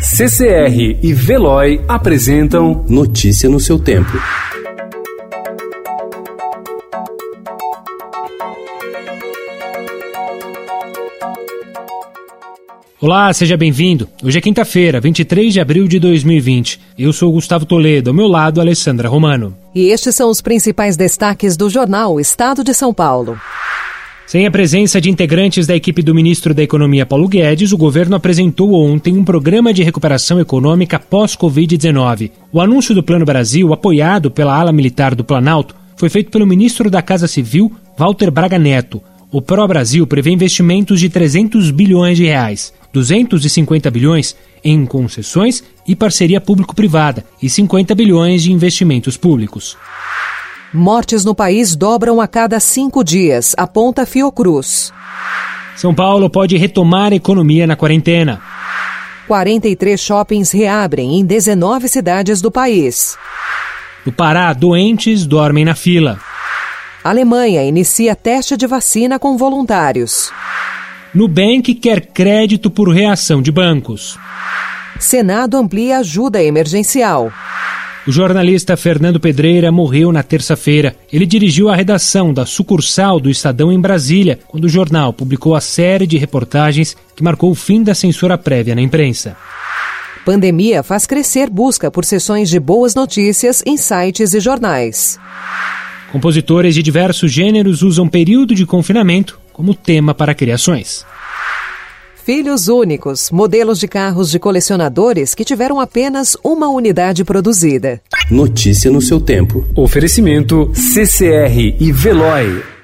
CCR e Veloy apresentam Notícia no seu tempo. Olá, seja bem-vindo. Hoje é quinta-feira, 23 de abril de 2020. Eu sou Gustavo Toledo, ao meu lado, Alessandra Romano. E estes são os principais destaques do jornal Estado de São Paulo. Sem a presença de integrantes da equipe do ministro da Economia Paulo Guedes, o governo apresentou ontem um programa de recuperação econômica pós-Covid-19. O anúncio do Plano Brasil, apoiado pela ala militar do Planalto, foi feito pelo ministro da Casa Civil, Walter Braga Neto. O Pro Brasil prevê investimentos de 300 bilhões de reais, 250 bilhões em concessões e parceria público-privada e 50 bilhões de investimentos públicos. Mortes no país dobram a cada cinco dias, aponta Fiocruz. São Paulo pode retomar a economia na quarentena. 43 shoppings reabrem em 19 cidades do país. No Pará, doentes dormem na fila. Alemanha inicia teste de vacina com voluntários. Nubank quer crédito por reação de bancos. Senado amplia ajuda emergencial. O jornalista Fernando Pedreira morreu na terça-feira. Ele dirigiu a redação da sucursal do Estadão em Brasília, quando o jornal publicou a série de reportagens que marcou o fim da censura prévia na imprensa. Pandemia faz crescer busca por sessões de boas notícias em sites e jornais. Compositores de diversos gêneros usam período de confinamento como tema para criações. Filhos únicos, modelos de carros de colecionadores que tiveram apenas uma unidade produzida. Notícia no seu tempo. Oferecimento CCR e Veloy.